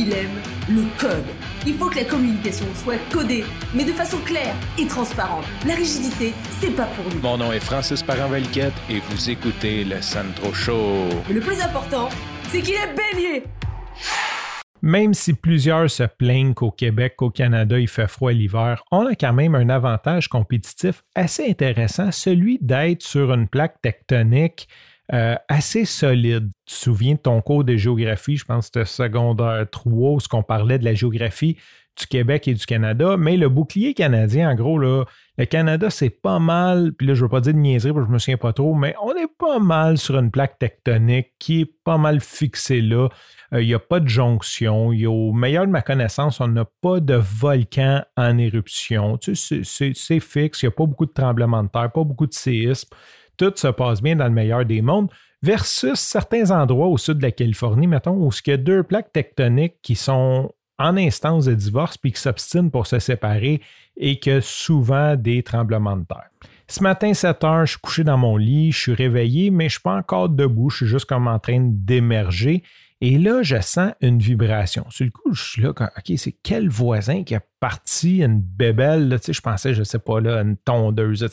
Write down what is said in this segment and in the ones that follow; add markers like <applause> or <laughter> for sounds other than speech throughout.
il aime le code. Il faut que la communication soit codée, mais de façon claire et transparente. La rigidité, c'est pas pour nous. Mon nom est Francis parent et vous écoutez le Sandro Show. Mais le plus important, c'est qu'il est bélier. Même si plusieurs se plaignent qu'au Québec, qu'au Canada, il fait froid l'hiver, on a quand même un avantage compétitif assez intéressant, celui d'être sur une plaque tectonique euh, assez solide. Tu te souviens de ton cours de géographie, je pense que c'était secondaire 3, où qu'on parlait de la géographie du Québec et du Canada, mais le bouclier canadien, en gros, là, le Canada, c'est pas mal, puis là, je veux pas dire de niaiserie, parce que je me souviens pas trop, mais on est pas mal sur une plaque tectonique qui est pas mal fixée là. Euh, il n'y a pas de jonction. Au meilleur de ma connaissance, on n'a pas de volcan en éruption. C'est fixe, il n'y a pas beaucoup de tremblements de terre, pas beaucoup de séismes. Tout se passe bien dans le meilleur des mondes versus certains endroits au sud de la Californie, mettons, où il y a deux plaques tectoniques qui sont en instance de divorce puis qui s'obstinent pour se séparer et que souvent des tremblements de terre. Ce matin, 7 heures, je suis couché dans mon lit, je suis réveillé, mais je ne suis pas encore debout, je suis juste comme en train d'émerger. Et là, je sens une vibration. Sur le coup, je suis là, OK, c'est quel voisin qui a parti une bébelle, là, je pensais, je ne sais pas, là, une tondeuse.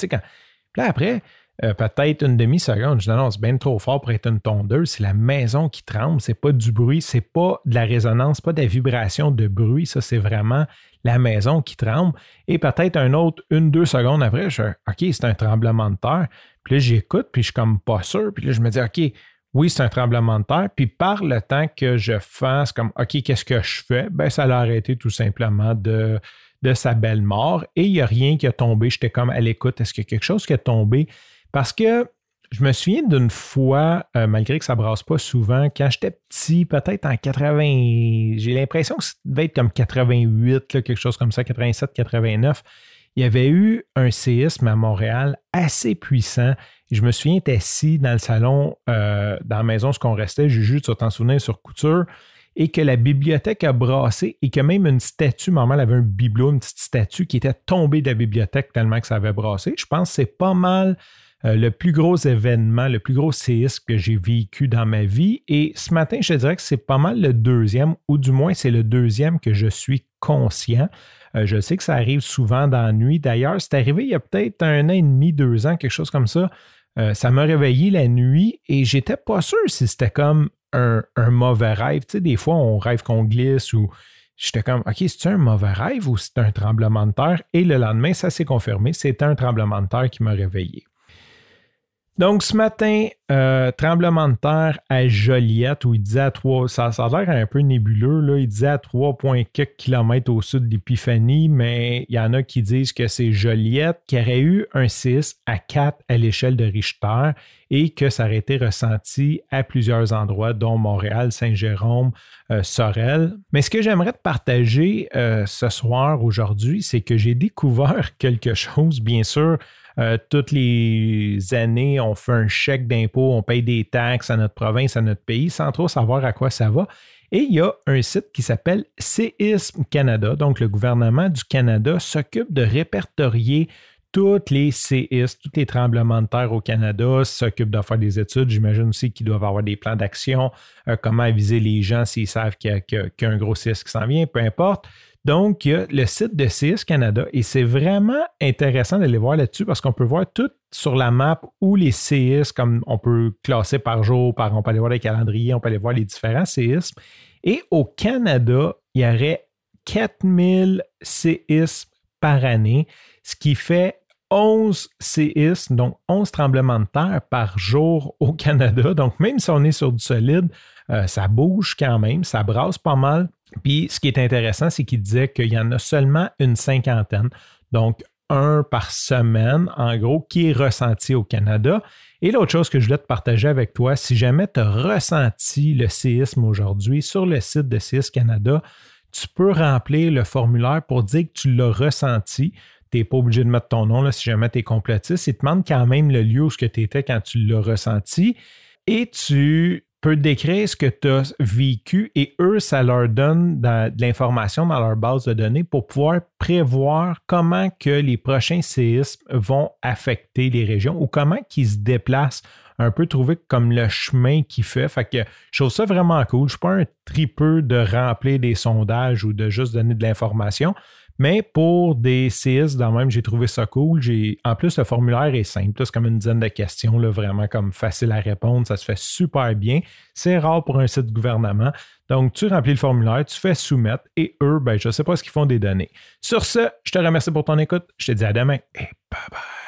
Là, après, euh, peut-être une demi-seconde. Je dis non, c'est bien trop fort pour être une tondeuse. C'est la maison qui tremble, c'est pas du bruit, c'est pas de la résonance, pas de la vibration de bruit. Ça, c'est vraiment la maison qui tremble. Et peut-être un autre, une, deux secondes après, je OK, c'est un tremblement de terre. Puis là, j'écoute, puis je suis comme pas sûr. Puis là, je me dis OK, oui, c'est un tremblement de terre. Puis par le temps que je fasse comme OK, qu'est-ce que je fais? Ben, ça l'a arrêté tout simplement de, de sa belle mort. Et il n'y a rien qui a tombé. J'étais comme à l'écoute. Est-ce qu'il y a quelque chose qui a tombé? Parce que je me souviens d'une fois, euh, malgré que ça brasse pas souvent, quand j'étais petit, peut-être en 80, j'ai l'impression que ça devait être comme 88, quelque chose comme ça, 87, 89. Il y avait eu un séisme à Montréal assez puissant. je me souviens être assis dans le salon, euh, dans la maison, ce qu'on restait, Juju, tu t'en souvenir, sur couture, et que la bibliothèque a brassé et que même une statue, maman avait un bibelot, une petite statue qui était tombée de la bibliothèque tellement que ça avait brassé. Je pense que c'est pas mal euh, le plus gros événement, le plus gros séisme que j'ai vécu dans ma vie. Et ce matin, je dirais que c'est pas mal le deuxième, ou du moins c'est le deuxième que je suis conscient. Euh, je sais que ça arrive souvent dans la nuit. D'ailleurs, c'est arrivé il y a peut-être un an et demi, deux ans, quelque chose comme ça. Euh, ça m'a réveillé la nuit et j'étais pas sûr si c'était comme un, mauvais rêve. Tu sais, des fois, on rêve qu'on glisse ou j'étais comme, OK, c'est un mauvais rêve ou c'est un tremblement de terre? Et le lendemain, ça s'est confirmé, c'était un tremblement de terre qui m'a réveillé. Donc, ce matin, euh, tremblement de terre à Joliette, où il disait à 3, ça, ça a l'air un peu nébuleux, là, il disait à 3,4 km au sud d'Épiphanie, mais il y en a qui disent que c'est Joliette qui aurait eu un 6 à 4 à l'échelle de Richter et que ça aurait été ressenti à plusieurs endroits, dont Montréal, Saint-Jérôme, euh, Sorel. Mais ce que j'aimerais te partager euh, ce soir, aujourd'hui, c'est que j'ai découvert <laughs> quelque chose, bien sûr, euh, toutes les années, on fait un chèque d'impôt, on paye des taxes à notre province, à notre pays, sans trop savoir à quoi ça va. Et il y a un site qui s'appelle Séisme Canada. Donc, le gouvernement du Canada s'occupe de répertorier toutes les séismes, tous les tremblements de terre au Canada, s'occupe de faire des études. J'imagine aussi qu'ils doivent avoir des plans d'action, euh, comment aviser les gens s'ils savent qu'il y, a un gros séisme qui s'en vient, peu importe. Donc, il y a le site de CS Canada et c'est vraiment intéressant d'aller voir là-dessus parce qu'on peut voir tout sur la map où les séismes, comme on peut classer par jour, par, on peut aller voir les calendriers, on peut aller voir les différents séismes. Et au Canada, il y aurait 4000 séismes par année, ce qui fait 11 séismes, donc 11 tremblements de terre par jour au <laughs> Canada. Donc, même si on est sur du solide, euh, ça bouge quand même, ça brasse pas mal. Puis ce qui est intéressant, c'est qu'il disait qu'il y en a seulement une cinquantaine, donc un par semaine, en gros, qui est ressenti au Canada. Et l'autre chose que je voulais te partager avec toi, si jamais tu as ressenti le séisme aujourd'hui sur le site de Séisme Canada, tu peux remplir le formulaire pour dire que tu l'as ressenti. Tu n'es pas obligé de mettre ton nom là, si jamais tu es complotiste. Il te demande quand même le lieu où tu étais quand tu l'as ressenti. Et tu peut décrire ce que tu as vécu et eux, ça leur donne de, l'information dans leur base de données pour pouvoir prévoir comment que les prochains séismes vont affecter les régions ou comment qu'ils se déplacent un peu trouver comme le chemin qu'il fait. Fait que je trouve ça vraiment cool. Je ne suis pas un tripeux de remplir des sondages ou de juste donner de l'information. Mais pour des CS, dans même, j'ai trouvé ça cool. En plus, le formulaire est simple. C'est comme une dizaine de questions, là, vraiment comme facile à répondre. Ça se fait super bien. C'est rare pour un site gouvernement. Donc, tu remplis le formulaire, tu fais soumettre et eux, ben, je ne sais pas ce qu'ils font des données. Sur ce, je te remercie pour ton écoute. Je te dis à demain et bye bye.